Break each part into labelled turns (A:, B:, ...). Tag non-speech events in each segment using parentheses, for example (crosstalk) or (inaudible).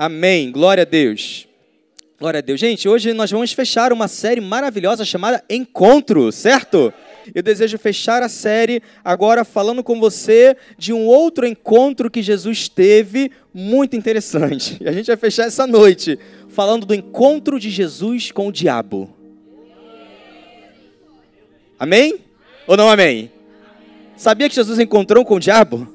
A: Amém. Glória a Deus. Glória a Deus. Gente, hoje nós vamos fechar uma série maravilhosa chamada Encontro, certo? Eu desejo fechar a série agora falando com você de um outro encontro que Jesus teve muito interessante. E (laughs) a gente vai fechar essa noite falando do encontro de Jesus com o diabo. Amém? Ou não amém? Sabia que Jesus encontrou com o diabo?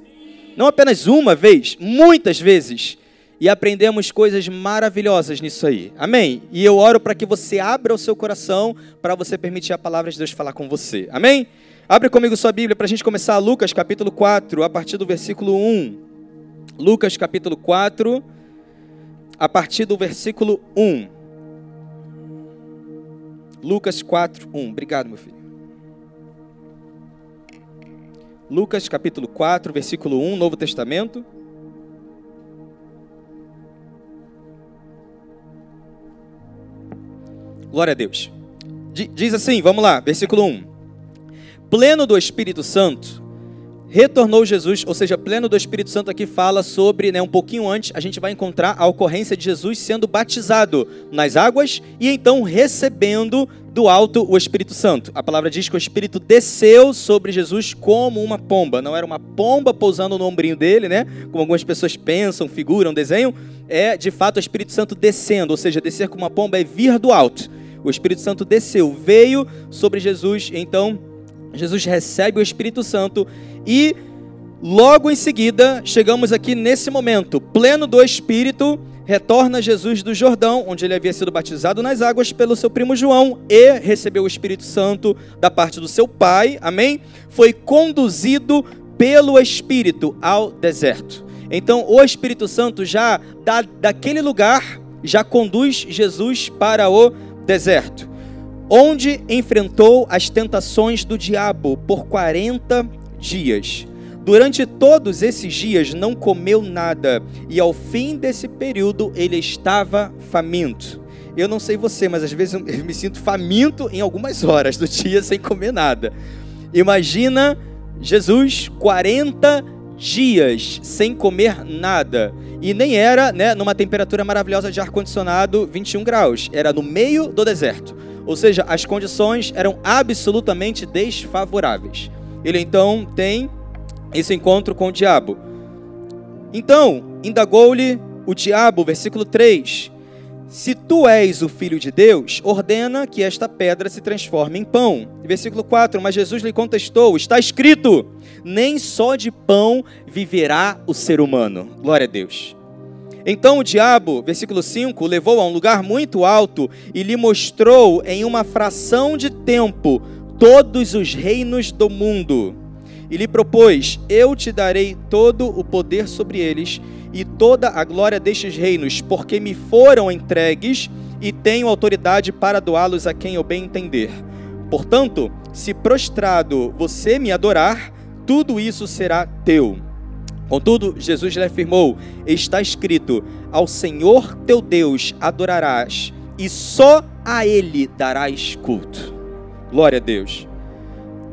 A: Não apenas uma vez, muitas vezes e aprendemos coisas maravilhosas nisso aí. Amém? E eu oro para que você abra o seu coração para você permitir a palavra de Deus falar com você. Amém? Abre comigo sua Bíblia para a gente começar Lucas capítulo 4, a partir do versículo 1. Lucas capítulo 4, a partir do versículo 1. Lucas 4, 1. Obrigado, meu filho. Lucas capítulo 4, versículo 1, Novo Testamento. Glória a Deus. Diz assim, vamos lá, versículo 1. Pleno do Espírito Santo, retornou Jesus, ou seja, pleno do Espírito Santo aqui fala sobre, né, um pouquinho antes, a gente vai encontrar a ocorrência de Jesus sendo batizado nas águas e então recebendo do alto o Espírito Santo. A palavra diz que o Espírito desceu sobre Jesus como uma pomba. Não era uma pomba pousando no ombrinho dele, né? Como algumas pessoas pensam, figuram, desenham. É de fato o Espírito Santo descendo, ou seja, descer como uma pomba é vir do alto. O Espírito Santo desceu, veio sobre Jesus, então Jesus recebe o Espírito Santo e logo em seguida chegamos aqui nesse momento, pleno do Espírito, retorna Jesus do Jordão, onde ele havia sido batizado nas águas pelo seu primo João e recebeu o Espírito Santo da parte do seu pai, amém? Foi conduzido pelo Espírito ao deserto. Então, o Espírito Santo já da, daquele lugar já conduz Jesus para o deserto, onde enfrentou as tentações do diabo por 40 dias. Durante todos esses dias não comeu nada, e ao fim desse período ele estava faminto. Eu não sei você, mas às vezes eu me sinto faminto em algumas horas do dia sem comer nada. Imagina Jesus 40 dias sem comer nada. E nem era né, numa temperatura maravilhosa de ar-condicionado 21 graus, era no meio do deserto. Ou seja, as condições eram absolutamente desfavoráveis. Ele então tem esse encontro com o diabo. Então, indagou-lhe o diabo, versículo 3: Se tu és o filho de Deus, ordena que esta pedra se transforme em pão. Versículo 4: Mas Jesus lhe contestou: Está escrito nem só de pão viverá o ser humano. Glória a Deus. Então o diabo, versículo 5, levou a um lugar muito alto e lhe mostrou em uma fração de tempo todos os reinos do mundo. E lhe propôs: Eu te darei todo o poder sobre eles e toda a glória destes reinos, porque me foram entregues e tenho autoridade para doá-los a quem eu bem entender. Portanto, se prostrado você me adorar, tudo isso será teu. Contudo, Jesus lhe afirmou: Está escrito: Ao Senhor teu Deus adorarás, e só a Ele darás culto. Glória a Deus.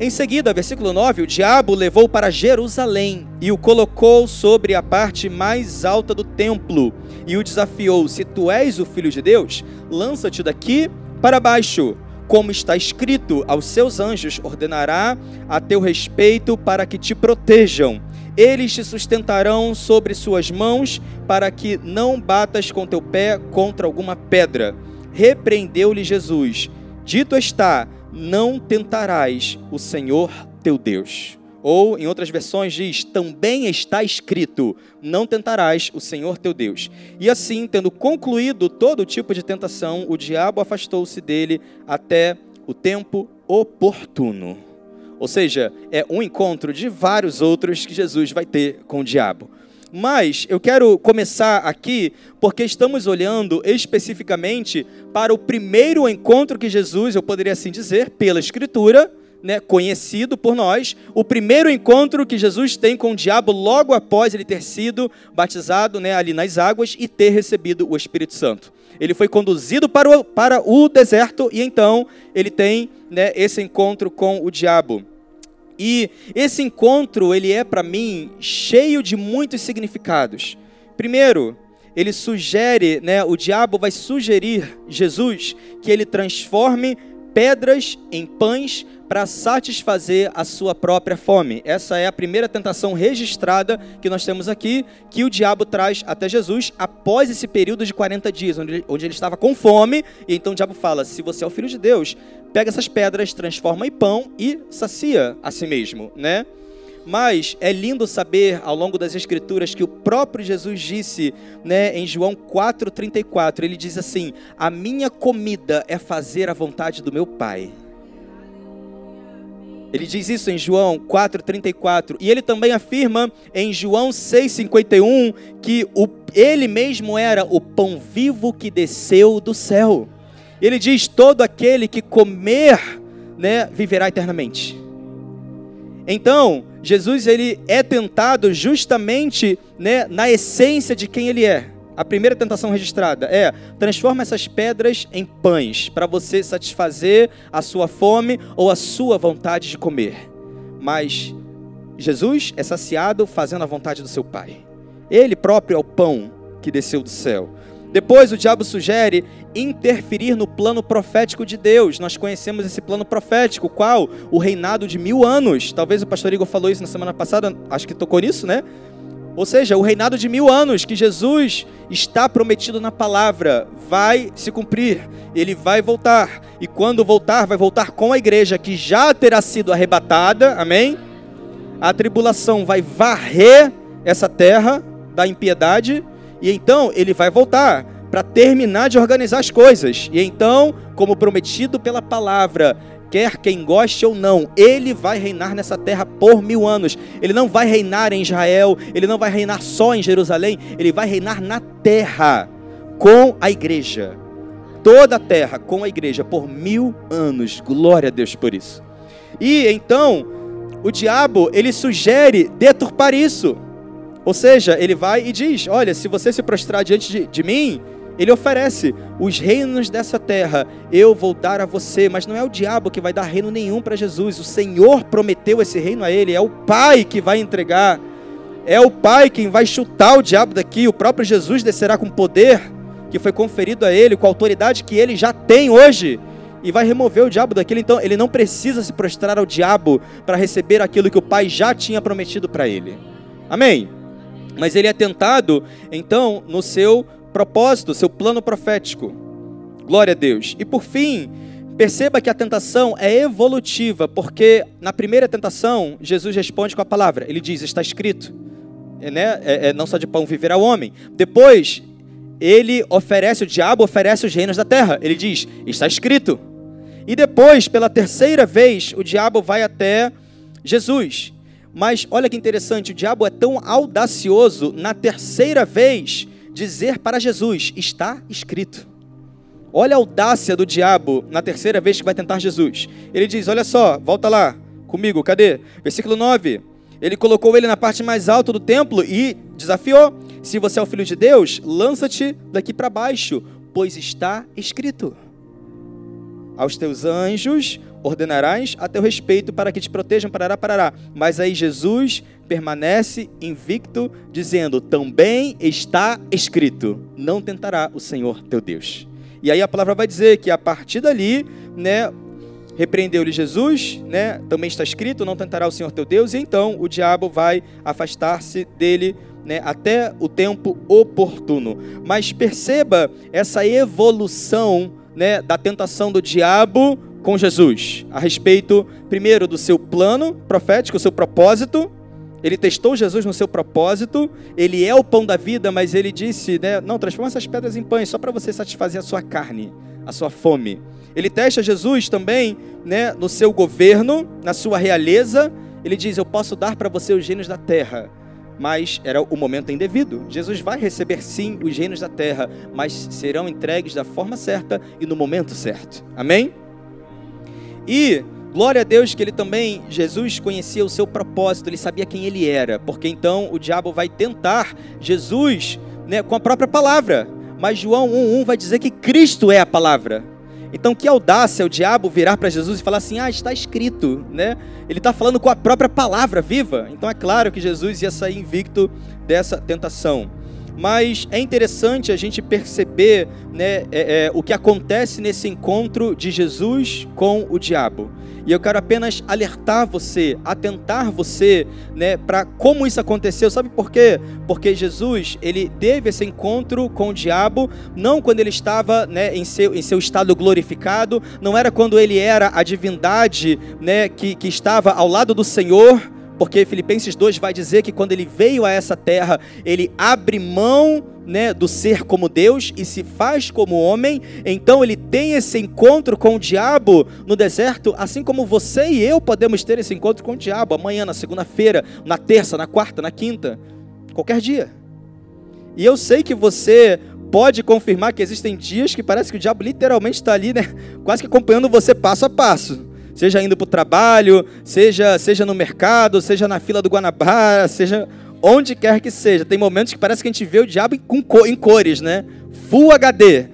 A: Em seguida, versículo 9: O diabo levou para Jerusalém e o colocou sobre a parte mais alta do templo e o desafiou: Se tu és o filho de Deus, lança-te daqui para baixo como está escrito, aos seus anjos ordenará a teu respeito para que te protejam. Eles te sustentarão sobre suas mãos, para que não batas com teu pé contra alguma pedra. Repreendeu-lhe Jesus: Dito está, não tentarás o Senhor teu Deus. Ou, em outras versões, diz: também está escrito: não tentarás o Senhor teu Deus. E assim, tendo concluído todo tipo de tentação, o diabo afastou-se dele até o tempo oportuno. Ou seja, é um encontro de vários outros que Jesus vai ter com o diabo. Mas eu quero começar aqui porque estamos olhando especificamente para o primeiro encontro que Jesus, eu poderia assim dizer, pela Escritura, né, conhecido por nós, o primeiro encontro que Jesus tem com o diabo logo após ele ter sido batizado né, ali nas águas e ter recebido o Espírito Santo. Ele foi conduzido para o, para o deserto e então ele tem né, esse encontro com o diabo. E esse encontro ele é para mim cheio de muitos significados. Primeiro, ele sugere, né, o diabo vai sugerir Jesus que ele transforme pedras em pães para satisfazer a sua própria fome. Essa é a primeira tentação registrada que nós temos aqui, que o diabo traz até Jesus após esse período de 40 dias, onde ele, onde ele estava com fome, e então o diabo fala: se você é o filho de Deus, pega essas pedras, transforma em pão e sacia a si mesmo, né? Mas é lindo saber ao longo das escrituras que o próprio Jesus disse, né, em João 4:34, ele diz assim: "A minha comida é fazer a vontade do meu Pai". Ele diz isso em João 4:34 e ele também afirma em João 6:51 que o, ele mesmo era o pão vivo que desceu do céu. Ele diz: todo aquele que comer, né, viverá eternamente. Então, Jesus ele é tentado justamente, né, na essência de quem ele é. A primeira tentação registrada é: transforma essas pedras em pães para você satisfazer a sua fome ou a sua vontade de comer. Mas Jesus é saciado fazendo a vontade do seu Pai. Ele próprio é o pão que desceu do céu. Depois o diabo sugere interferir no plano profético de Deus. Nós conhecemos esse plano profético, qual? O reinado de mil anos. Talvez o pastor Igor falou isso na semana passada, acho que tocou nisso, né? Ou seja, o reinado de mil anos que Jesus está prometido na palavra vai se cumprir, ele vai voltar, e quando voltar, vai voltar com a igreja que já terá sido arrebatada, amém? A tribulação vai varrer essa terra da impiedade, e então ele vai voltar para terminar de organizar as coisas, e então, como prometido pela palavra, quer quem goste ou não, ele vai reinar nessa terra por mil anos. Ele não vai reinar em Israel, ele não vai reinar só em Jerusalém, ele vai reinar na terra com a igreja. Toda a terra com a igreja por mil anos. Glória a Deus por isso. E então, o diabo, ele sugere deturpar isso. Ou seja, ele vai e diz: Olha, se você se prostrar diante de, de mim, ele oferece os reinos dessa terra, eu vou dar a você, mas não é o diabo que vai dar reino nenhum para Jesus. O Senhor prometeu esse reino a ele, é o Pai que vai entregar. É o Pai quem vai chutar o diabo daqui. O próprio Jesus descerá com poder que foi conferido a ele, com a autoridade que ele já tem hoje, e vai remover o diabo daquele. Então, ele não precisa se prostrar ao diabo para receber aquilo que o Pai já tinha prometido para ele. Amém? Mas ele é tentado, então, no seu propósito, seu plano profético. Glória a Deus. E por fim, perceba que a tentação é evolutiva, porque na primeira tentação, Jesus responde com a palavra. Ele diz: Está escrito. É, né? é, é, não só de pão viverá o homem. Depois, ele oferece, o diabo oferece os reinos da terra. Ele diz: Está escrito. E depois, pela terceira vez, o diabo vai até Jesus. Mas olha que interessante, o diabo é tão audacioso na terceira vez dizer para Jesus: Está escrito. Olha a audácia do diabo na terceira vez que vai tentar Jesus. Ele diz: Olha só, volta lá comigo, cadê? Versículo 9. Ele colocou ele na parte mais alta do templo e desafiou: Se você é o filho de Deus, lança-te daqui para baixo, pois está escrito. Aos teus anjos ordenarás a teu respeito para que te protejam, parará, parará. Mas aí Jesus permanece invicto, dizendo: Também está escrito: Não tentará o Senhor teu Deus. E aí a palavra vai dizer que a partir dali, né, repreendeu-lhe Jesus, né, também está escrito: Não tentará o Senhor teu Deus. E então o diabo vai afastar-se dele. Né, até o tempo oportuno. Mas perceba essa evolução né, da tentação do diabo com Jesus a respeito, primeiro, do seu plano profético, o seu propósito. Ele testou Jesus no seu propósito. Ele é o pão da vida, mas ele disse, né, não, transforma essas pedras em pães só para você satisfazer a sua carne, a sua fome. Ele testa Jesus também, né, no seu governo, na sua realeza. Ele diz, eu posso dar para você os reinos da terra, mas era o momento indevido. Jesus vai receber sim os reinos da terra, mas serão entregues da forma certa e no momento certo. Amém? E glória a Deus que ele também, Jesus conhecia o seu propósito, ele sabia quem ele era, porque então o diabo vai tentar Jesus né, com a própria palavra. Mas João 1,1 vai dizer que Cristo é a palavra. Então, que audácia o diabo virar para Jesus e falar assim: ah, está escrito, né? Ele está falando com a própria palavra viva. Então, é claro que Jesus ia sair invicto dessa tentação. Mas é interessante a gente perceber né, é, é, o que acontece nesse encontro de Jesus com o diabo. E eu quero apenas alertar você, atentar você, né, para como isso aconteceu. Sabe por quê? Porque Jesus, ele teve esse encontro com o diabo, não quando ele estava, né, em seu, em seu estado glorificado, não era quando ele era a divindade, né, que, que estava ao lado do Senhor, porque Filipenses 2 vai dizer que quando ele veio a essa terra, ele abre mão né, do ser como Deus e se faz como homem, então ele tem esse encontro com o diabo no deserto, assim como você e eu podemos ter esse encontro com o diabo amanhã, na segunda-feira, na terça, na quarta, na quinta, qualquer dia. E eu sei que você pode confirmar que existem dias que parece que o diabo literalmente está ali, né, quase que acompanhando você passo a passo seja indo para o trabalho, seja, seja no mercado, seja na fila do Guanabara, seja onde quer que seja. Tem momentos que parece que a gente vê o diabo em cores, né? Full HD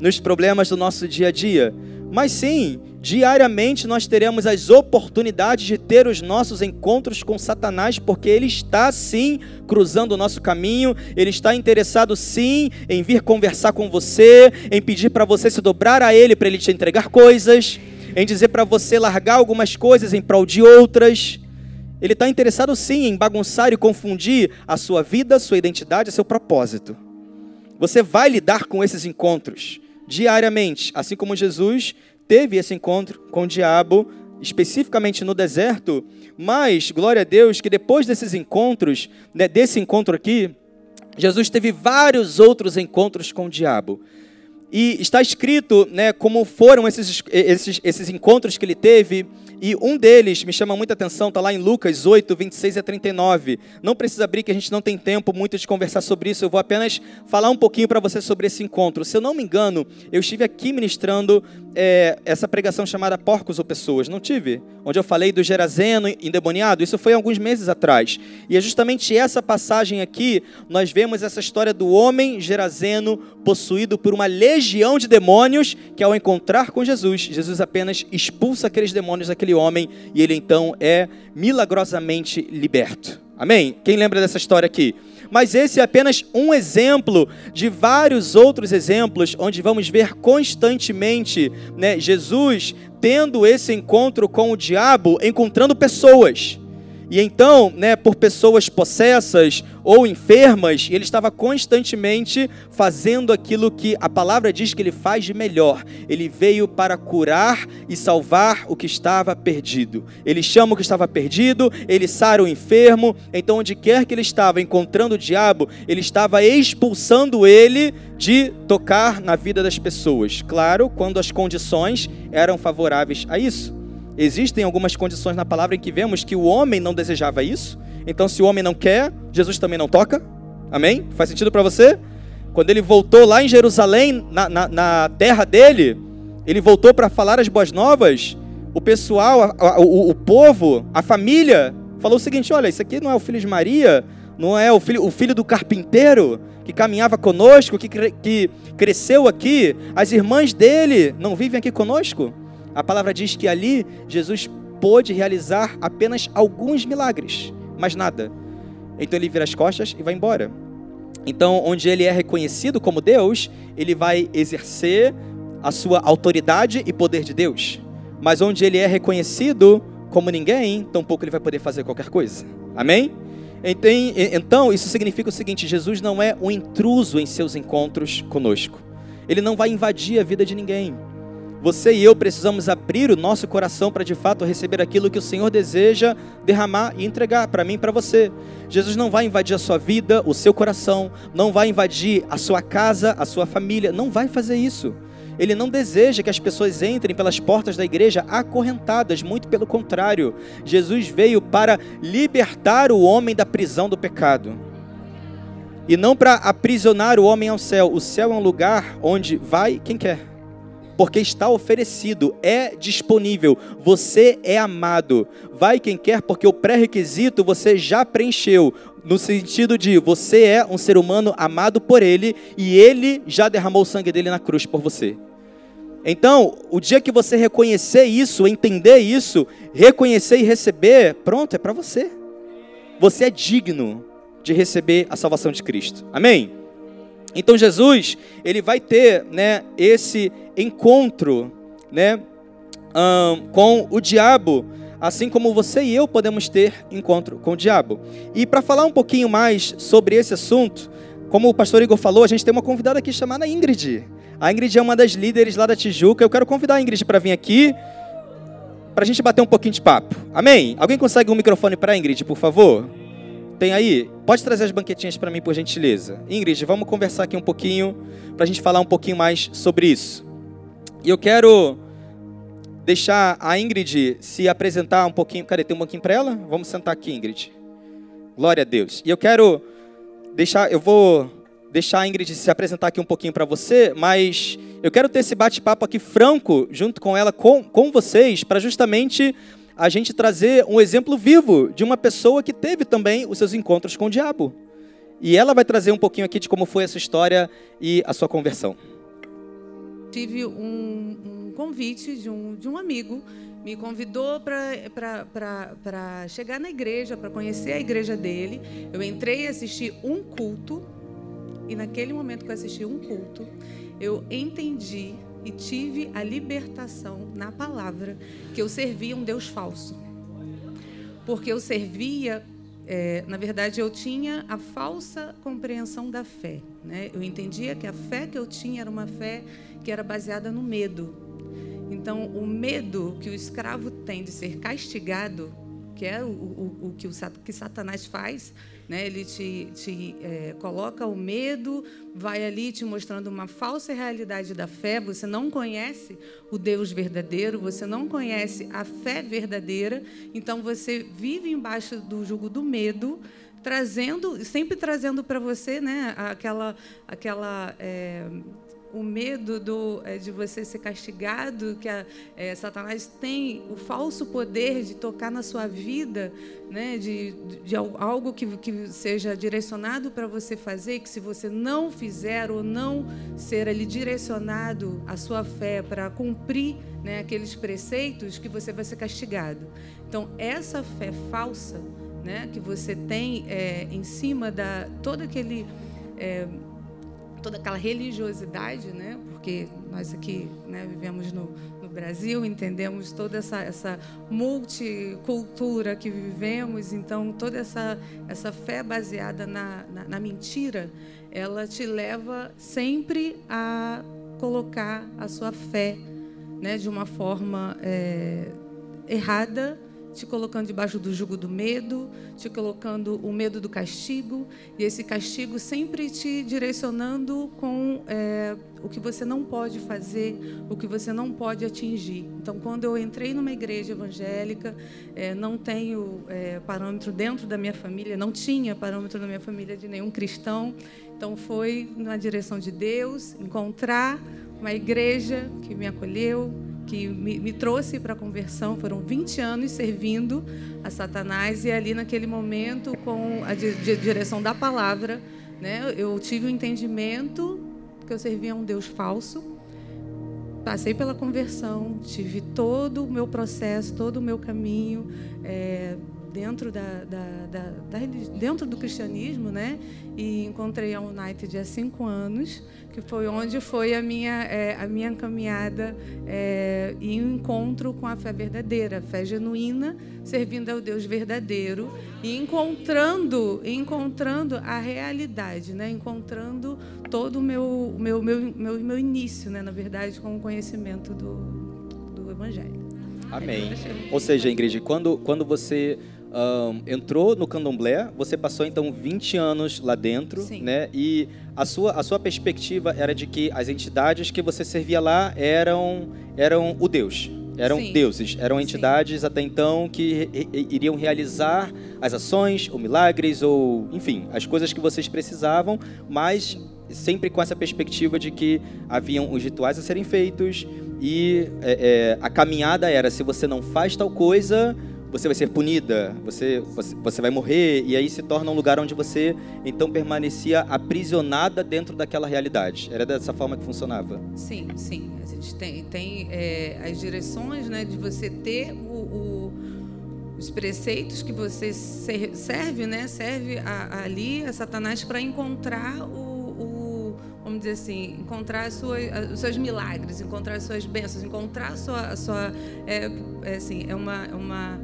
A: nos problemas do nosso dia a dia. Mas sim, diariamente nós teremos as oportunidades de ter os nossos encontros com Satanás, porque ele está sim cruzando o nosso caminho, ele está interessado sim em vir conversar com você, em pedir para você se dobrar a ele para ele te entregar coisas em dizer para você largar algumas coisas em prol de outras. Ele está interessado sim em bagunçar e confundir a sua vida, a sua identidade, seu propósito. Você vai lidar com esses encontros diariamente, assim como Jesus teve esse encontro com o diabo, especificamente no deserto. Mas, glória a Deus, que depois desses encontros, né, desse encontro aqui, Jesus teve vários outros encontros com o diabo. E está escrito né, como foram esses, esses, esses encontros que ele teve, e um deles me chama muita atenção, está lá em Lucas 8, 26 a 39. Não precisa abrir, que a gente não tem tempo muito de conversar sobre isso, eu vou apenas falar um pouquinho para você sobre esse encontro. Se eu não me engano, eu estive aqui ministrando é, essa pregação chamada Porcos ou Pessoas, não tive? Onde eu falei do Gerazeno endemoniado, isso foi alguns meses atrás. E é justamente essa passagem aqui, nós vemos essa história do homem Gerazeno possuído por uma legião de demônios, que ao encontrar com Jesus, Jesus apenas expulsa aqueles demônios daquele homem e ele então é milagrosamente liberto. Amém? Quem lembra dessa história aqui? Mas esse é apenas um exemplo de vários outros exemplos onde vamos ver constantemente né, Jesus tendo esse encontro com o diabo, encontrando pessoas e então, né, por pessoas possessas ou enfermas, ele estava constantemente fazendo aquilo que a palavra diz que ele faz de melhor. Ele veio para curar e salvar o que estava perdido. Ele chama o que estava perdido, ele sara o enfermo. Então, onde quer que ele estava encontrando o diabo, ele estava expulsando ele de tocar na vida das pessoas. Claro, quando as condições eram favoráveis a isso. Existem algumas condições na palavra em que vemos que o homem não desejava isso. Então, se o homem não quer, Jesus também não toca. Amém? Faz sentido para você? Quando ele voltou lá em Jerusalém, na, na, na terra dele, ele voltou para falar as boas novas. O pessoal, a, a, o, o povo, a família, falou o seguinte: olha, isso aqui não é o filho de Maria, não é o filho, o filho do carpinteiro que caminhava conosco, que, que cresceu aqui. As irmãs dele não vivem aqui conosco? A palavra diz que ali Jesus pôde realizar apenas alguns milagres, mas nada. Então ele vira as costas e vai embora. Então, onde ele é reconhecido como Deus, ele vai exercer a sua autoridade e poder de Deus. Mas onde ele é reconhecido como ninguém, tampouco ele vai poder fazer qualquer coisa. Amém? Então, isso significa o seguinte: Jesus não é um intruso em seus encontros conosco. Ele não vai invadir a vida de ninguém. Você e eu precisamos abrir o nosso coração para de fato receber aquilo que o Senhor deseja derramar e entregar para mim e para você. Jesus não vai invadir a sua vida, o seu coração, não vai invadir a sua casa, a sua família, não vai fazer isso. Ele não deseja que as pessoas entrem pelas portas da igreja acorrentadas, muito pelo contrário. Jesus veio para libertar o homem da prisão do pecado. E não para aprisionar o homem ao céu. O céu é um lugar onde vai quem quer porque está oferecido, é disponível, você é amado. Vai quem quer, porque o pré-requisito você já preencheu, no sentido de você é um ser humano amado por ele e ele já derramou o sangue dele na cruz por você. Então, o dia que você reconhecer isso, entender isso, reconhecer e receber, pronto, é para você. Você é digno de receber a salvação de Cristo. Amém? Então Jesus, ele vai ter, né, esse encontro, né, um, com o diabo, assim como você e eu podemos ter encontro com o diabo. E para falar um pouquinho mais sobre esse assunto, como o pastor Igor falou, a gente tem uma convidada aqui chamada Ingrid. A Ingrid é uma das líderes lá da Tijuca. Eu quero convidar a Ingrid para vir aqui para a gente bater um pouquinho de papo. Amém? Alguém consegue um microfone para a Ingrid, por favor? Tem aí? Pode trazer as banquetinhas para mim, por gentileza. Ingrid, vamos conversar aqui um pouquinho, para a gente falar um pouquinho mais sobre isso. E eu quero deixar a Ingrid se apresentar um pouquinho. Cadê? Tem um banquinho para ela? Vamos sentar aqui, Ingrid. Glória a Deus. E eu quero deixar, eu vou deixar a Ingrid se apresentar aqui um pouquinho para você, mas eu quero ter esse bate-papo aqui franco junto com ela, com, com vocês, para justamente a gente trazer um exemplo vivo de uma pessoa que teve também os seus encontros com o diabo. E ela vai trazer um pouquinho aqui de como foi essa história e a sua conversão.
B: Tive um, um convite de um, de um amigo me convidou para chegar na igreja, para conhecer a igreja dele. Eu entrei e assisti um culto, e naquele momento que eu assisti um culto, eu entendi e tive a libertação na palavra que eu servia um Deus falso. Porque eu servia, é, na verdade, eu tinha a falsa compreensão da fé. Né? Eu entendia que a fé que eu tinha era uma fé que era baseada no medo então, o medo que o escravo tem de ser castigado, que é o, o, o que, o, que Satanás faz, né? ele te, te é, coloca o medo, vai ali te mostrando uma falsa realidade da fé. Você não conhece o Deus verdadeiro, você não conhece a fé verdadeira, então você vive embaixo do jugo do medo trazendo, sempre trazendo para você, né, aquela, aquela é, o medo do, é, de você ser castigado, que a, é, Satanás tem o falso poder de tocar na sua vida, né, de, de algo que, que seja direcionado para você fazer, que se você não fizer ou não ser ali direcionado a sua fé para cumprir né, aqueles preceitos, que você vai ser castigado. Então, essa fé falsa né, que você tem é, em cima da todo aquele toda aquela religiosidade, né? Porque nós aqui né, vivemos no, no, Brasil, entendemos toda essa, essa multicultura que vivemos, então toda essa, essa fé baseada na, na, na mentira, ela te leva sempre a colocar a sua fé né, de uma forma é, errada te colocando debaixo do jugo do medo, te colocando o medo do castigo, e esse castigo sempre te direcionando com é, o que você não pode fazer, o que você não pode atingir. Então, quando eu entrei numa igreja evangélica, é, não tenho é, parâmetro dentro da minha família, não tinha parâmetro na minha família de nenhum cristão, então foi na direção de Deus encontrar uma igreja que me acolheu, que me, me trouxe para a conversão. Foram 20 anos servindo a Satanás e ali naquele momento, com a di, di, direção da palavra, né, eu tive o um entendimento que eu servia a um Deus falso. Passei pela conversão, tive todo o meu processo, todo o meu caminho. É, dentro, da, da, da, dentro do cristianismo, né? E encontrei a United há cinco anos, que foi onde foi a minha, é, a minha caminhada é, e um encontro com a fé verdadeira, a fé genuína, servindo ao Deus verdadeiro e encontrando, encontrando a realidade, né? Encontrando todo o meu, meu, meu, meu, meu início, né? Na verdade, com o conhecimento do, do Evangelho.
A: Amém. Ou seja, Ingrid, quando, quando você um, entrou no candomblé, você passou então 20 anos lá dentro, Sim. né? E a sua, a sua perspectiva era de que as entidades que você servia lá eram, eram o Deus. Eram Sim. deuses, eram entidades Sim. até então que iriam realizar as ações, ou milagres, ou enfim, as coisas que vocês precisavam, mas sempre com essa perspectiva de que haviam os rituais a serem feitos e é, é, a caminhada era: se você não faz tal coisa, você vai ser punida, você, você, você vai morrer, e aí se torna um lugar onde você então permanecia aprisionada dentro daquela realidade. Era dessa forma que funcionava?
B: Sim, sim. A gente tem, tem é, as direções né, de você ter o, o, os preceitos que você serve, né, serve a, a ali a Satanás para encontrar o, dizer assim, encontrar os seus milagres, encontrar as suas bênçãos, encontrar a sua, a sua é, é assim, é uma, é uma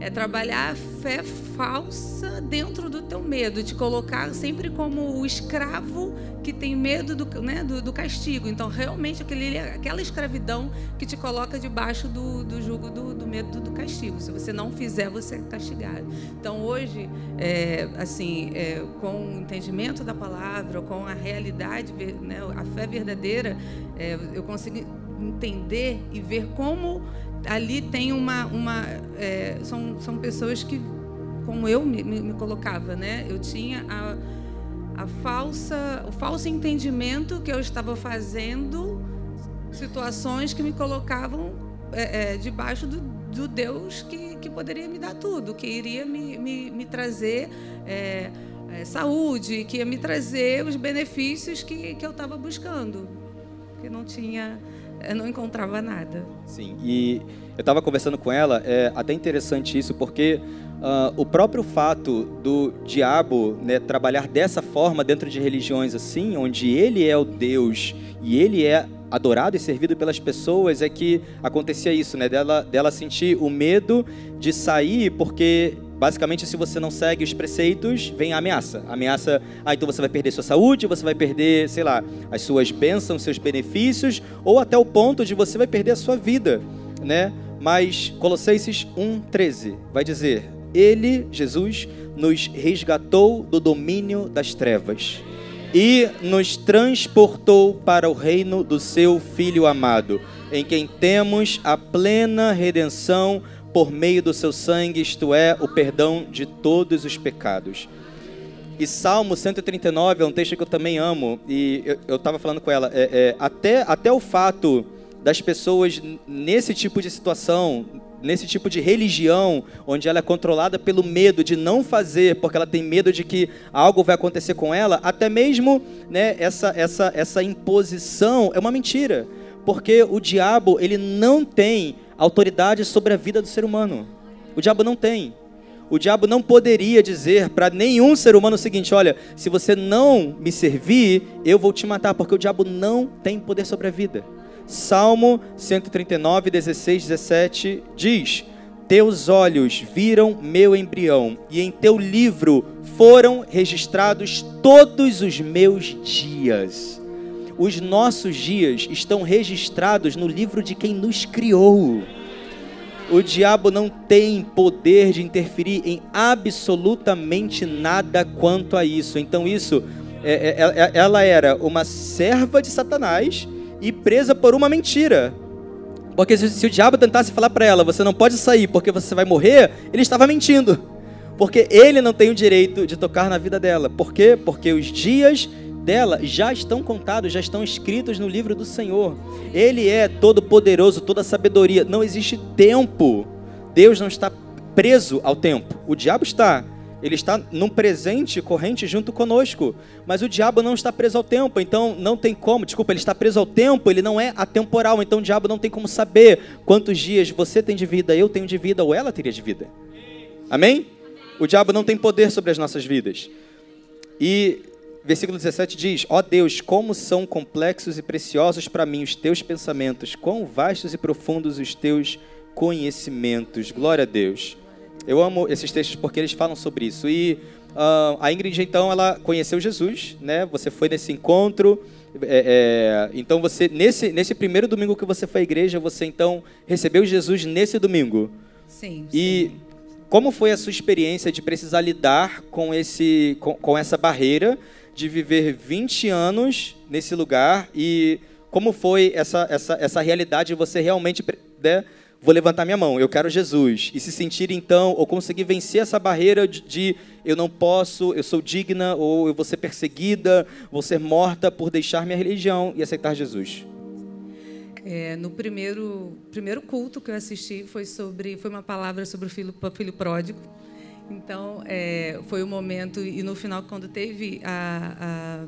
B: é trabalhar a fé falsa dentro do teu medo, te colocar sempre como o escravo que tem medo do, né, do, do castigo. Então, realmente, aquele, aquela escravidão que te coloca debaixo do, do jugo do, do medo do castigo. Se você não fizer, você é castigado. Então, hoje, é, assim, é, com o entendimento da palavra, com a realidade, né, a fé verdadeira, é, eu consigo entender e ver como ali tem uma. uma é, são, são pessoas que, como eu me, me, colocava, né? Eu tinha a, a falsa, o falso entendimento que eu estava fazendo situações que me colocavam é, é, debaixo do, do Deus que, que poderia me dar tudo, que iria me, me, me trazer é, é, saúde, que ia me trazer os benefícios que, que eu estava buscando, que não tinha eu não encontrava nada.
A: Sim, e eu estava conversando com ela, é até interessante isso, porque uh, o próprio fato do diabo né, trabalhar dessa forma dentro de religiões assim, onde ele é o Deus e ele é adorado e servido pelas pessoas, é que acontecia isso, né? Dela, dela sentir o medo de sair porque Basicamente, se você não segue os preceitos, vem a ameaça. A ameaça, ah, então você vai perder sua saúde, você vai perder, sei lá, as suas bênçãos, seus benefícios, ou até o ponto de você vai perder a sua vida, né? Mas Colossenses 1:13 vai dizer: Ele, Jesus, nos resgatou do domínio das trevas e nos transportou para o reino do seu filho amado, em quem temos a plena redenção por meio do seu sangue, isto é, o perdão de todos os pecados. E Salmo 139 é um texto que eu também amo, e eu estava falando com ela, é, é, até, até o fato das pessoas nesse tipo de situação, nesse tipo de religião, onde ela é controlada pelo medo de não fazer, porque ela tem medo de que algo vai acontecer com ela, até mesmo né, essa, essa, essa imposição é uma mentira, porque o diabo ele não tem autoridade sobre a vida do ser humano. O diabo não tem. O diabo não poderia dizer para nenhum ser humano o seguinte: olha, se você não me servir, eu vou te matar, porque o diabo não tem poder sobre a vida. Salmo 139, 16, 17 diz: Teus olhos viram meu embrião, e em teu livro foram registrados todos os meus dias os nossos dias estão registrados no livro de quem nos criou. O diabo não tem poder de interferir em absolutamente nada quanto a isso. Então, isso, é, é, é, é ela era uma serva de Satanás e presa por uma mentira. Porque se, se o diabo tentasse falar para ela, você não pode sair porque você vai morrer, ele estava mentindo. Porque ele não tem o direito de tocar na vida dela. Por quê? Porque os dias dela já estão contados, já estão escritos no livro do Senhor. Ele é todo poderoso, toda sabedoria. Não existe tempo. Deus não está preso ao tempo. O diabo está. Ele está num presente corrente junto conosco. Mas o diabo não está preso ao tempo, então não tem como. Desculpa, ele está preso ao tempo, ele não é atemporal. Então o diabo não tem como saber quantos dias você tem de vida, eu tenho de vida ou ela teria de vida. Amém? O diabo não tem poder sobre as nossas vidas. E Versículo 17 diz: Ó oh Deus, como são complexos e preciosos para mim os teus pensamentos, quão vastos e profundos os teus conhecimentos. Glória a Deus. Eu amo esses textos porque eles falam sobre isso. E uh, a Ingrid, então, ela conheceu Jesus, né? Você foi nesse encontro. É, é, então, você nesse, nesse primeiro domingo que você foi à igreja, você então recebeu Jesus nesse domingo.
B: Sim.
A: E sim. como foi a sua experiência de precisar lidar com, esse, com, com essa barreira? De viver 20 anos nesse lugar e como foi essa, essa, essa realidade de você realmente, né, vou levantar minha mão, eu quero Jesus, e se sentir então, ou conseguir vencer essa barreira de, de eu não posso, eu sou digna, ou eu vou ser perseguida, vou ser morta por deixar minha religião e aceitar Jesus?
B: É, no primeiro, primeiro culto que eu assisti foi sobre foi uma palavra sobre o filho, filho pródigo então, é, foi o momento, e no final, quando teve a, a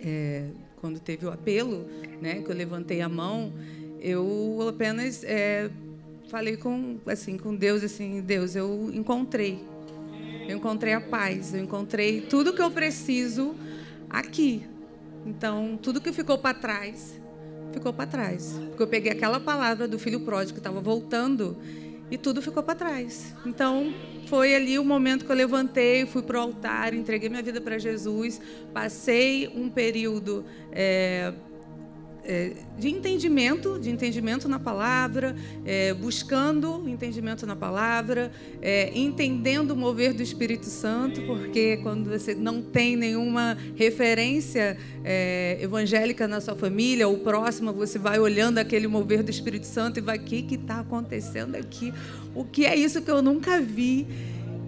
B: é, quando teve o apelo, né, que eu levantei a mão, eu apenas é, falei com, assim, com Deus, assim, Deus, eu encontrei, eu encontrei a paz, eu encontrei tudo que eu preciso aqui, Então, tudo que ficou para trás, ficou para trás. Porque eu peguei aquela palavra do filho pródigo que estava voltando e tudo ficou para trás. Então, foi ali o momento que eu levantei, fui para o altar, entreguei minha vida para Jesus, passei um período é, é, de entendimento, de entendimento na palavra, é, buscando entendimento na palavra, é, entendendo o mover do Espírito Santo, porque quando você não tem nenhuma referência é, evangélica na sua família ou próxima, você vai olhando aquele mover do Espírito Santo e vai, o que está acontecendo aqui? O que é isso que eu nunca vi?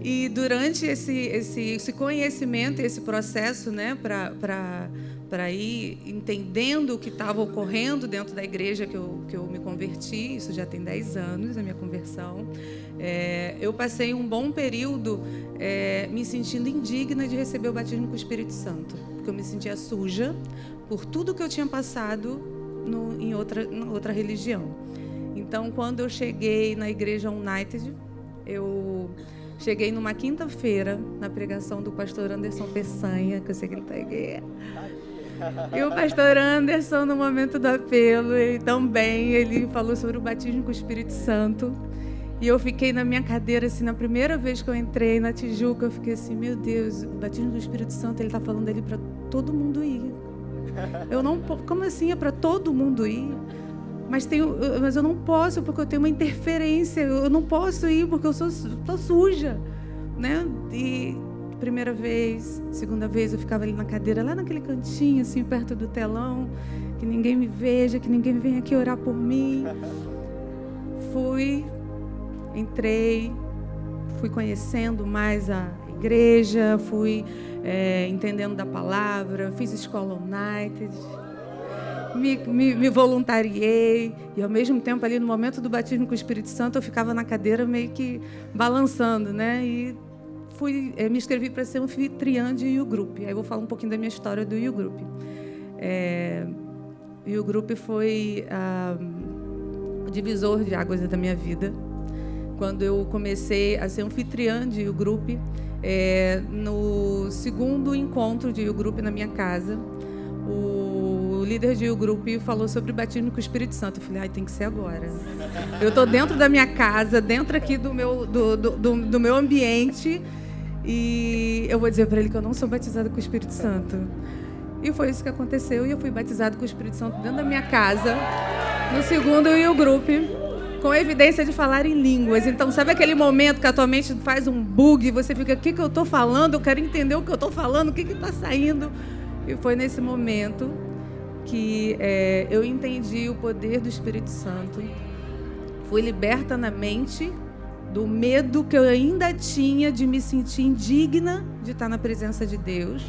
B: E durante esse, esse, esse conhecimento, esse processo, né, para para ir entendendo o que estava ocorrendo dentro da igreja que eu, que eu me converti, isso já tem 10 anos, a minha conversão. É, eu passei um bom período é, me sentindo indigna de receber o batismo com o Espírito Santo, porque eu me sentia suja por tudo que eu tinha passado no, em outra, em outra religião. Então, quando eu cheguei na igreja United, eu cheguei numa quinta-feira na pregação do pastor Anderson Peçanha, que eu sei que ele está aqui. E o pastor Anderson, no momento do apelo, ele também ele falou sobre o batismo com o Espírito Santo. E eu fiquei na minha cadeira, assim, na primeira vez que eu entrei na Tijuca, eu fiquei assim, meu Deus, o batismo do Espírito Santo, ele está falando ali para todo mundo ir. Eu não, como assim é para todo mundo ir? Mas, tenho, mas eu não posso porque eu tenho uma interferência. Eu não posso ir porque eu sou tô suja, né? E Primeira vez, segunda vez eu ficava ali na cadeira, lá naquele cantinho, assim, perto do telão, que ninguém me veja, que ninguém venha aqui orar por mim. (laughs) Fui, entrei, fui conhecendo mais a igreja, fui é, entendendo da palavra, fiz escola United, me, me, me, voluntariei e ao mesmo tempo ali no momento do batismo com o Espírito Santo eu ficava na cadeira meio que balançando, né? E fui, é, me inscrevi para ser anfitriã de U Group. Aí vou falar um pouquinho da minha história do U Group. É, U Group foi ah, o divisor de águas da minha vida. Quando eu comecei a ser anfitriã de U Group, é, no segundo encontro de U Group na minha casa, o líder de U Group falou sobre o batismo com o Espírito Santo. Eu falei, ai, tem que ser agora. Eu estou dentro da minha casa, dentro aqui do meu, do, do, do, do meu ambiente, e eu vou dizer para ele que eu não sou batizada com o Espírito Santo. E foi isso que aconteceu. E eu fui batizada com o Espírito Santo dentro da minha casa, no segundo e o grupo, com evidência de falar em línguas. Então, sabe aquele momento que a tua mente faz um bug você fica: o que, que eu estou falando? Eu quero entender o que eu estou falando, o que está saindo. E foi nesse momento que é, eu entendi o poder do Espírito Santo. Fui liberta na mente do medo que eu ainda tinha de me sentir indigna de estar na presença de Deus.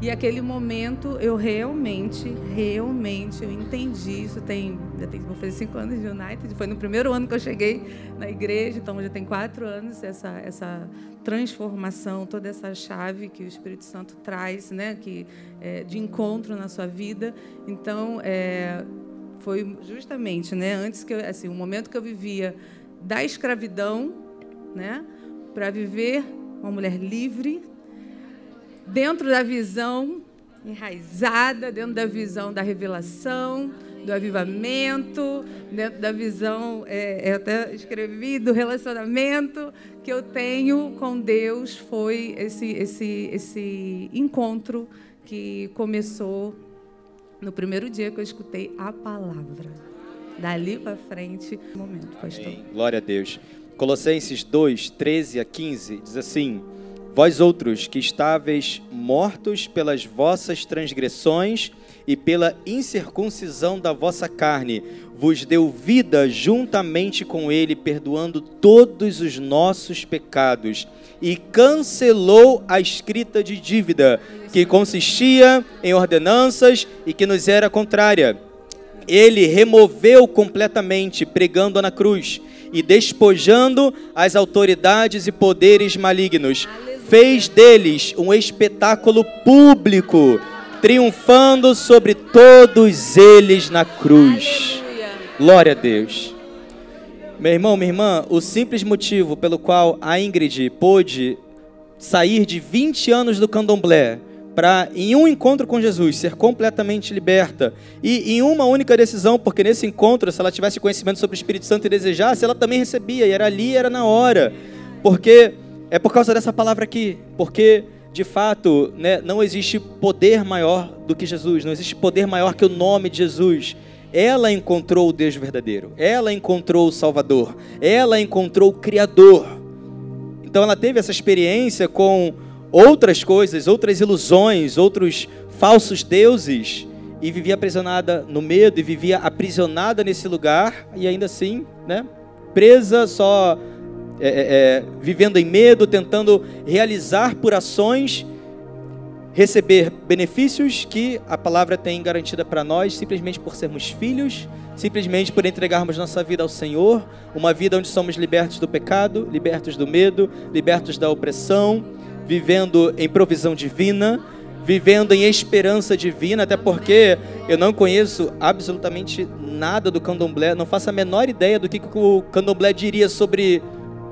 B: E aquele momento eu realmente, realmente, eu entendi. Isso tem, já tem, vou fazer cinco anos de United. Foi no primeiro ano que eu cheguei na igreja, então já tem quatro anos essa essa transformação, toda essa chave que o Espírito Santo traz, né, que é, de encontro na sua vida. Então, é, foi justamente, né, antes que eu, assim, o momento que eu vivia da escravidão, né, para viver uma mulher livre, dentro da visão enraizada, dentro da visão da revelação, do avivamento, dentro da visão, é, eu até escrevi, do relacionamento que eu tenho com Deus, foi esse, esse, esse encontro que começou no primeiro dia que eu escutei a palavra. Dali para frente, momento, pastor. Amém.
A: Glória a Deus. Colossenses 2, 13 a 15 diz assim: Vós outros que estáveis mortos pelas vossas transgressões e pela incircuncisão da vossa carne, vos deu vida juntamente com ele, perdoando todos os nossos pecados, e cancelou a escrita de dívida, que consistia em ordenanças e que nos era contrária ele removeu completamente, pregando na cruz e despojando as autoridades e poderes malignos. Fez deles um espetáculo público, triunfando sobre todos eles na cruz. Glória a Deus. Meu irmão, minha irmã, o simples motivo pelo qual a Ingrid pôde sair de 20 anos do candomblé para, em um encontro com Jesus, ser completamente liberta. E em uma única decisão, porque nesse encontro, se ela tivesse conhecimento sobre o Espírito Santo e desejasse, ela também recebia, e era ali, era na hora. Porque é por causa dessa palavra aqui, porque de fato né, não existe poder maior do que Jesus, não existe poder maior que o nome de Jesus. Ela encontrou o Deus verdadeiro, ela encontrou o Salvador, ela encontrou o Criador. Então ela teve essa experiência com outras coisas, outras ilusões, outros falsos deuses e vivia aprisionada no medo e vivia aprisionada nesse lugar e ainda assim, né, presa só é, é, é, vivendo em medo, tentando realizar por ações, receber benefícios que a palavra tem garantida para nós, simplesmente por sermos filhos, simplesmente por entregarmos nossa vida ao Senhor, uma vida onde somos libertos do pecado, libertos do medo, libertos da opressão, vivendo em provisão divina, vivendo em esperança divina, até porque eu não conheço absolutamente nada do candomblé, não faço a menor ideia do que, o candomblé diria sobre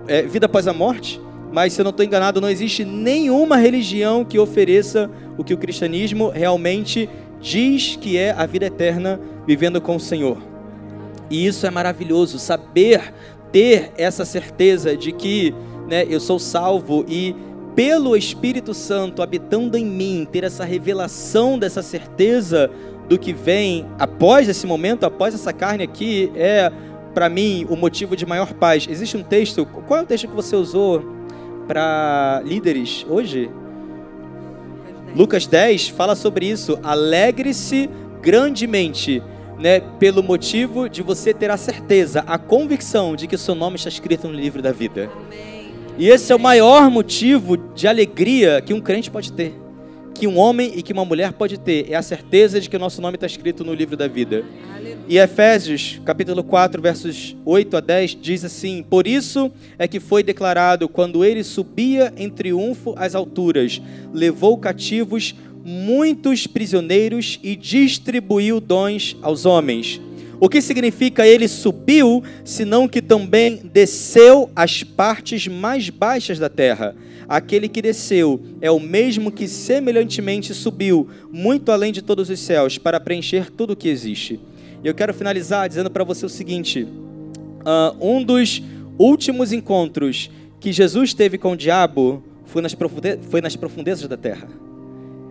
A: é, vida após a morte, mas se eu não estou enganado, não existe nenhuma religião que ofereça o que o cristianismo realmente diz que é a vida eterna vivendo com o Senhor. E isso é maravilhoso, saber ter essa certeza de que né, eu sou salvo e pelo Espírito Santo habitando em mim, ter essa revelação dessa certeza do que vem após esse momento, após essa carne aqui, é para mim o motivo de maior paz. Existe um texto, qual é o texto que você usou para líderes hoje? Lucas 10 fala sobre isso. Alegre-se grandemente, né, pelo motivo de você ter a certeza, a convicção de que o seu nome está escrito no livro da vida. Amém. E esse é o maior motivo de alegria que um crente pode ter, que um homem e que uma mulher pode ter, é a certeza de que o nosso nome está escrito no livro da vida. E Efésios, capítulo 4, versos 8 a 10, diz assim: Por isso é que foi declarado, quando ele subia em triunfo às alturas, levou cativos muitos prisioneiros e distribuiu dons aos homens. O que significa ele subiu, senão que também desceu às partes mais baixas da terra? Aquele que desceu é o mesmo que semelhantemente subiu muito além de todos os céus para preencher tudo o que existe. E eu quero finalizar dizendo para você o seguinte: uh, um dos últimos encontros que Jesus teve com o diabo foi nas, foi nas profundezas da terra.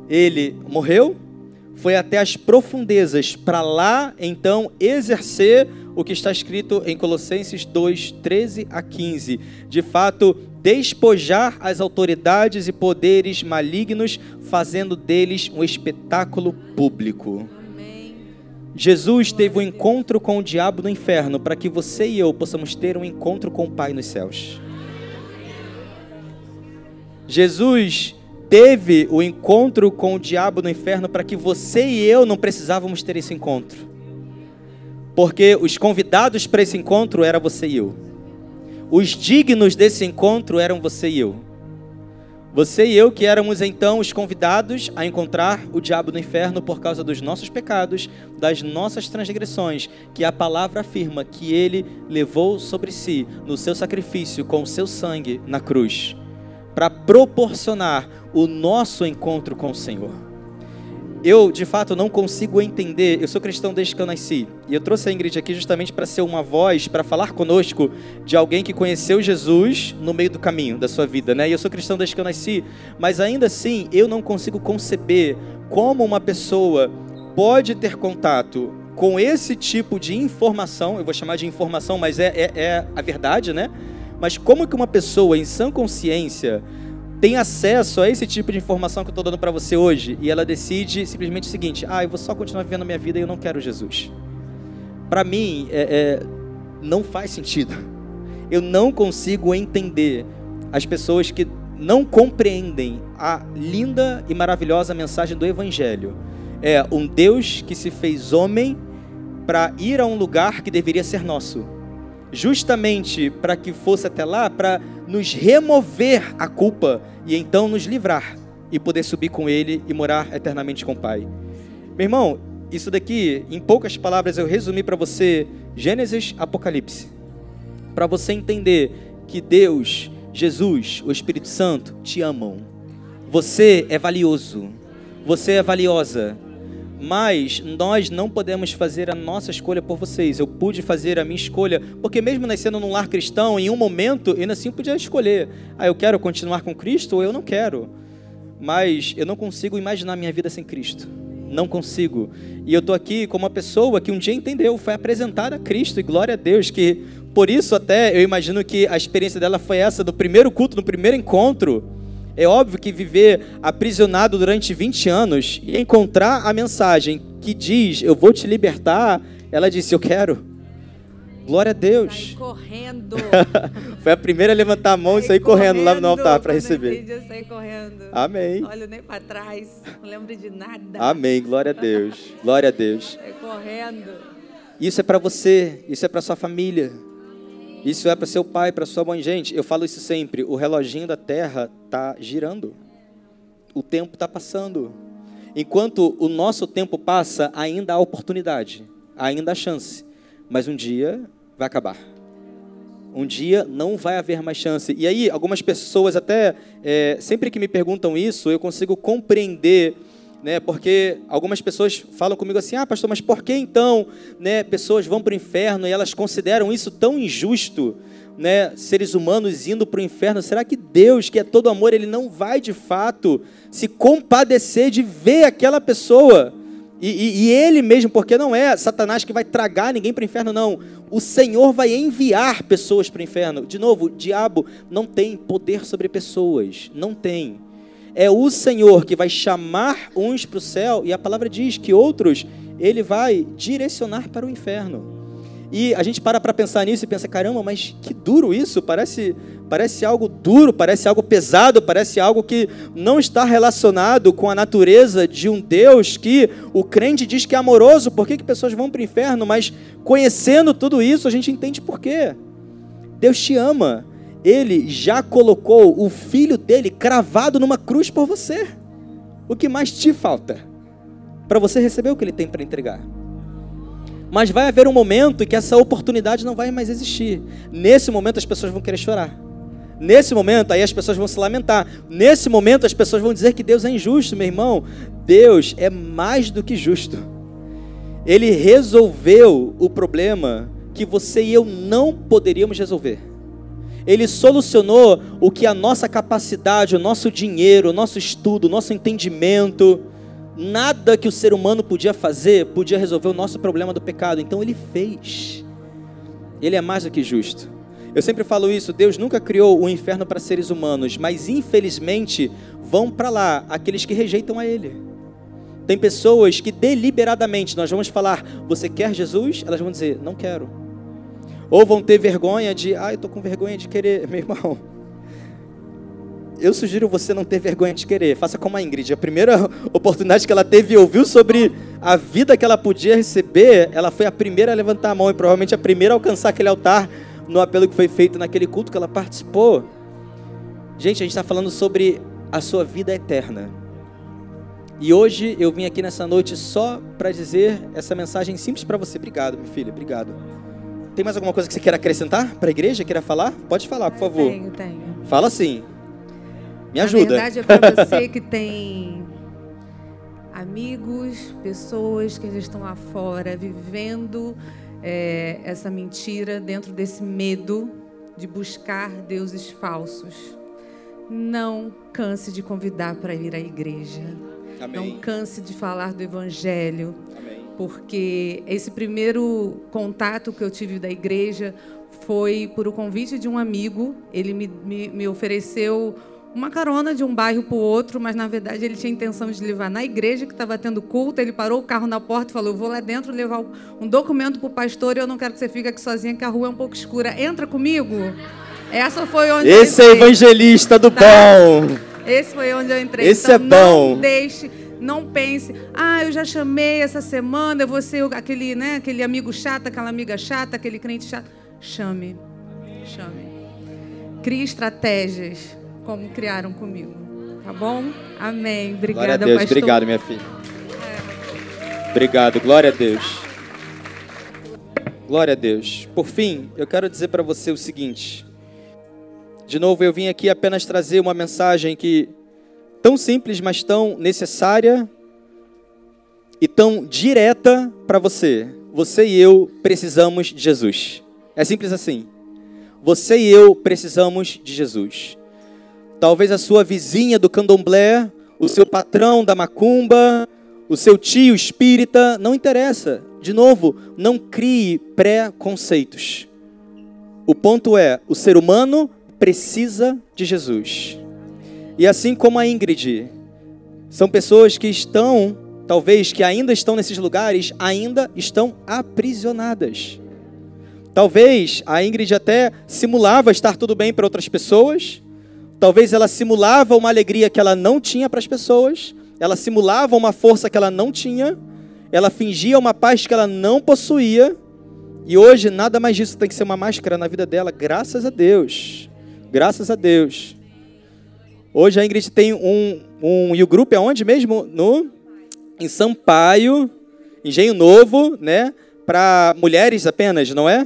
A: Ele morreu, foi até as profundezas, para lá então exercer o que está escrito em Colossenses 2, 13 a 15. De fato, despojar as autoridades e poderes malignos, fazendo deles um espetáculo público. Jesus teve um encontro com o diabo no inferno para que você e eu possamos ter um encontro com o Pai nos céus. Jesus teve o encontro com o diabo no inferno para que você e eu não precisávamos ter esse encontro. Porque os convidados para esse encontro eram você e eu. Os dignos desse encontro eram você e eu. Você e eu que éramos então os convidados a encontrar o diabo no inferno por causa dos nossos pecados, das nossas transgressões, que a palavra afirma que ele levou sobre si no seu sacrifício com o seu sangue na cruz para proporcionar o nosso encontro com o Senhor. Eu, de fato, não consigo entender. Eu sou cristão desde que eu nasci. E eu trouxe a Ingrid aqui justamente para ser uma voz, para falar conosco de alguém que conheceu Jesus no meio do caminho da sua vida, né? E eu sou cristão desde que eu nasci. Mas ainda assim, eu não consigo conceber como uma pessoa pode ter contato com esse tipo de informação. Eu vou chamar de informação, mas é, é, é a verdade, né? Mas como que uma pessoa em sã consciência tem acesso a esse tipo de informação que eu estou dando para você hoje e ela decide simplesmente o seguinte: ah, eu vou só continuar vivendo a minha vida e eu não quero Jesus. Para mim, é, é, não faz sentido. Eu não consigo entender as pessoas que não compreendem a linda e maravilhosa mensagem do Evangelho. É um Deus que se fez homem para ir a um lugar que deveria ser nosso justamente para que fosse até lá, para nos remover a culpa e então nos livrar e poder subir com Ele e morar eternamente com o Pai. Meu irmão, isso daqui, em poucas palavras, eu resumi para você Gênesis, Apocalipse, para você entender que Deus, Jesus, o Espírito Santo te amam. Você é valioso. você é valiosa. Mas nós não podemos fazer a nossa escolha por vocês. Eu pude fazer a minha escolha, porque mesmo nascendo num lar cristão, em um momento, ainda assim podia escolher. Ah, eu quero continuar com Cristo ou eu não quero. Mas eu não consigo imaginar minha vida sem Cristo. Não consigo. E eu estou aqui como uma pessoa que um dia entendeu, foi apresentada a Cristo, e glória a Deus, que por isso até eu imagino que a experiência dela foi essa, do primeiro culto, no primeiro encontro é óbvio que viver aprisionado durante 20 anos e encontrar a mensagem que diz: Eu vou te libertar, ela disse: Eu quero. Glória a Deus.
B: Sai correndo. (laughs)
A: Foi a primeira a levantar a mão sai e sair correndo, correndo lá no altar para receber.
B: Eu saí correndo.
A: Amém.
B: Olho nem para trás, não lembro de nada.
A: Amém. Glória a Deus. Glória a Deus.
B: Sai correndo.
A: Isso é para você, isso é para sua família. Isso é para seu pai, para sua mãe. Gente, eu falo isso sempre: o reloginho da terra está girando. O tempo está passando. Enquanto o nosso tempo passa, ainda há oportunidade, ainda há chance. Mas um dia vai acabar. Um dia não vai haver mais chance. E aí, algumas pessoas, até é, sempre que me perguntam isso, eu consigo compreender né? Porque algumas pessoas falam comigo assim: "Ah, pastor, mas por que então, né, pessoas vão para o inferno e elas consideram isso tão injusto?" Né, seres humanos indo para o inferno, será que Deus, que é todo amor, ele não vai de fato se compadecer de ver aquela pessoa? E, e, e ele mesmo, porque não é Satanás que vai tragar ninguém para o inferno, não. O Senhor vai enviar pessoas para o inferno. De novo, o diabo não tem poder sobre pessoas, não tem é o Senhor que vai chamar uns para o céu, e a palavra diz que outros ele vai direcionar para o inferno. E a gente para para pensar nisso e pensa, caramba, mas que duro isso, parece, parece algo duro, parece algo pesado, parece algo que não está relacionado com a natureza de um Deus que o crente diz que é amoroso, por que, que pessoas vão para o inferno? Mas conhecendo tudo isso, a gente entende por quê. Deus te ama, ele já colocou o filho dele cravado numa cruz por você. O que mais te falta? Para você receber o que ele tem para entregar. Mas vai haver um momento que essa oportunidade não vai mais existir. Nesse momento as pessoas vão querer chorar. Nesse momento aí as pessoas vão se lamentar. Nesse momento as pessoas vão dizer que Deus é injusto, meu irmão. Deus é mais do que justo. Ele resolveu o problema que você e eu não poderíamos resolver. Ele solucionou o que a nossa capacidade, o nosso dinheiro, o nosso estudo, o nosso entendimento, nada que o ser humano podia fazer podia resolver o nosso problema do pecado. Então ele fez. Ele é mais do que justo. Eu sempre falo isso, Deus nunca criou o inferno para seres humanos, mas infelizmente vão para lá aqueles que rejeitam a ele. Tem pessoas que deliberadamente nós vamos falar, você quer Jesus? Elas vão dizer, não quero. Ou vão ter vergonha de, ah, eu estou com vergonha de querer. (laughs) Meu irmão, eu sugiro você não ter vergonha de querer. Faça como a Ingrid. A primeira (laughs) oportunidade que ela teve e ouviu sobre a vida que ela podia receber, ela foi a primeira a levantar a mão e provavelmente a primeira a alcançar aquele altar no apelo que foi feito naquele culto que ela participou. Gente, a gente está falando sobre a sua vida eterna. E hoje eu vim aqui nessa noite só para dizer essa mensagem simples para você. Obrigado, minha filha. Obrigado. Tem mais alguma coisa que você queira acrescentar para a igreja? Queira falar? Pode falar, por favor.
B: Tenho, tenho.
A: Fala sim. Me ajuda.
B: Na verdade é para (laughs) você que tem amigos, pessoas que já estão lá fora vivendo é, essa mentira dentro desse medo de buscar deuses falsos. Não canse de convidar para ir à igreja. Amém. Não canse de falar do evangelho. Amém porque esse primeiro contato que eu tive da igreja foi por o convite de um amigo. Ele me, me, me ofereceu uma carona de um bairro para o outro, mas na verdade ele tinha intenção de levar na igreja que estava tendo culto. Ele parou o carro na porta e falou: Eu vou lá dentro levar um documento para o pastor e eu não quero que você fique aqui sozinha, que a rua é um pouco escura. Entra comigo. Essa foi onde
A: Esse é evangelista do tá? bom.
B: Esse foi onde eu entrei.
A: Esse então, é bom.
B: Não deixe não pense, ah, eu já chamei essa semana, eu vou ser aquele, né, aquele amigo chato, aquela amiga chata, aquele crente chato. Chame, chame. Crie estratégias como criaram comigo. Tá bom? Amém. Obrigada, glória a
A: Deus.
B: pastor.
A: Obrigado, minha filha. É. Obrigado. Glória a Deus. Glória a Deus. Por fim, eu quero dizer para você o seguinte. De novo, eu vim aqui apenas trazer uma mensagem que tão simples, mas tão necessária e tão direta para você. Você e eu precisamos de Jesus. É simples assim. Você e eu precisamos de Jesus. Talvez a sua vizinha do candomblé, o seu patrão da macumba, o seu tio espírita, não interessa. De novo, não crie pré-conceitos. O ponto é: o ser humano precisa de Jesus. E assim como a Ingrid, são pessoas que estão, talvez que ainda estão nesses lugares, ainda estão aprisionadas. Talvez a Ingrid até simulava estar tudo bem para outras pessoas, talvez ela simulava uma alegria que ela não tinha para as pessoas, ela simulava uma força que ela não tinha, ela fingia uma paz que ela não possuía, e hoje nada mais disso tem que ser uma máscara na vida dela, graças a Deus. Graças a Deus. Hoje a Ingrid tem um, um e o grupo é onde mesmo? No em Sampaio, Engenho Novo, né? Para mulheres apenas, não é?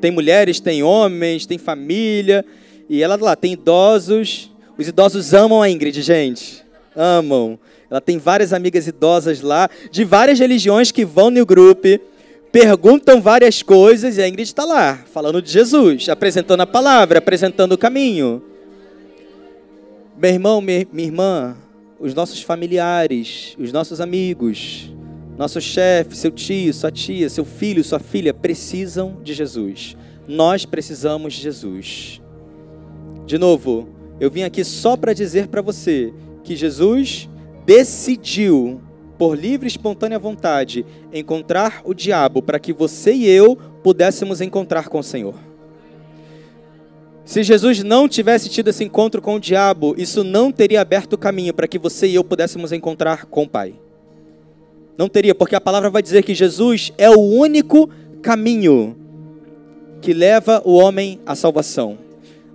A: Tem mulheres, tem homens, tem família. E ela lá tem idosos. Os idosos amam a Ingrid, gente. Amam. Ela tem várias amigas idosas lá, de várias religiões que vão no grupo, perguntam várias coisas e a Ingrid está lá, falando de Jesus, apresentando a palavra, apresentando o caminho. Meu irmão, minha irmã, os nossos familiares, os nossos amigos, nosso chefe, seu tio, sua tia, seu filho, sua filha precisam de Jesus. Nós precisamos de Jesus. De novo, eu vim aqui só para dizer para você que Jesus decidiu, por livre e espontânea vontade, encontrar o diabo para que você e eu pudéssemos encontrar com o Senhor. Se Jesus não tivesse tido esse encontro com o diabo, isso não teria aberto o caminho para que você e eu pudéssemos encontrar com o Pai. Não teria, porque a palavra vai dizer que Jesus é o único caminho que leva o homem à salvação.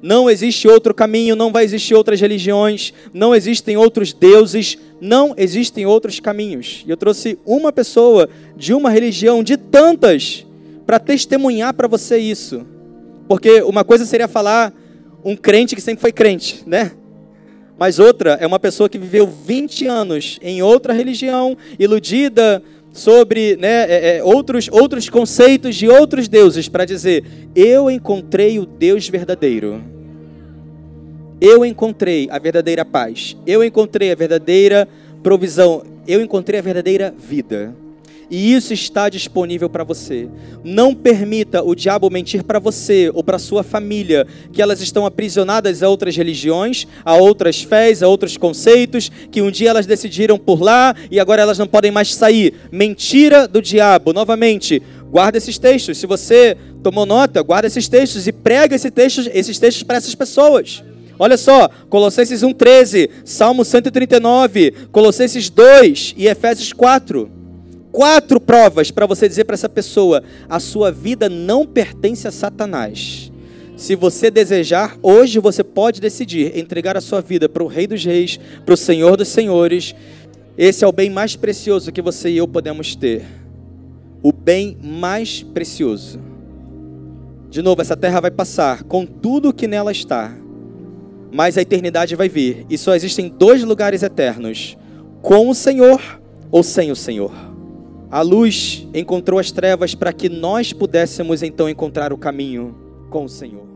A: Não existe outro caminho, não vai existir outras religiões, não existem outros deuses, não existem outros caminhos. E eu trouxe uma pessoa de uma religião, de tantas, para testemunhar para você isso. Porque uma coisa seria falar um crente que sempre foi crente, né? Mas outra é uma pessoa que viveu 20 anos em outra religião, iludida sobre né, é, é, outros, outros conceitos de outros deuses, para dizer: Eu encontrei o Deus verdadeiro. Eu encontrei a verdadeira paz. Eu encontrei a verdadeira provisão. Eu encontrei a verdadeira vida. E isso está disponível para você. Não permita o diabo mentir para você ou para sua família que elas estão aprisionadas a outras religiões, a outras fés, a outros conceitos, que um dia elas decidiram por lá e agora elas não podem mais sair. Mentira do diabo. Novamente, guarda esses textos. Se você tomou nota, guarda esses textos e prega esses textos, esses textos para essas pessoas. Olha só, Colossenses 1,13, Salmo 139, Colossenses 2 e Efésios 4 quatro provas para você dizer para essa pessoa: a sua vida não pertence a Satanás. Se você desejar, hoje você pode decidir entregar a sua vida para o Rei dos Reis, para o Senhor dos Senhores. Esse é o bem mais precioso que você e eu podemos ter. O bem mais precioso. De novo, essa terra vai passar com tudo que nela está, mas a eternidade vai vir. E só existem dois lugares eternos: com o Senhor ou sem o Senhor. A luz encontrou as trevas para que nós pudéssemos então encontrar o caminho com o Senhor.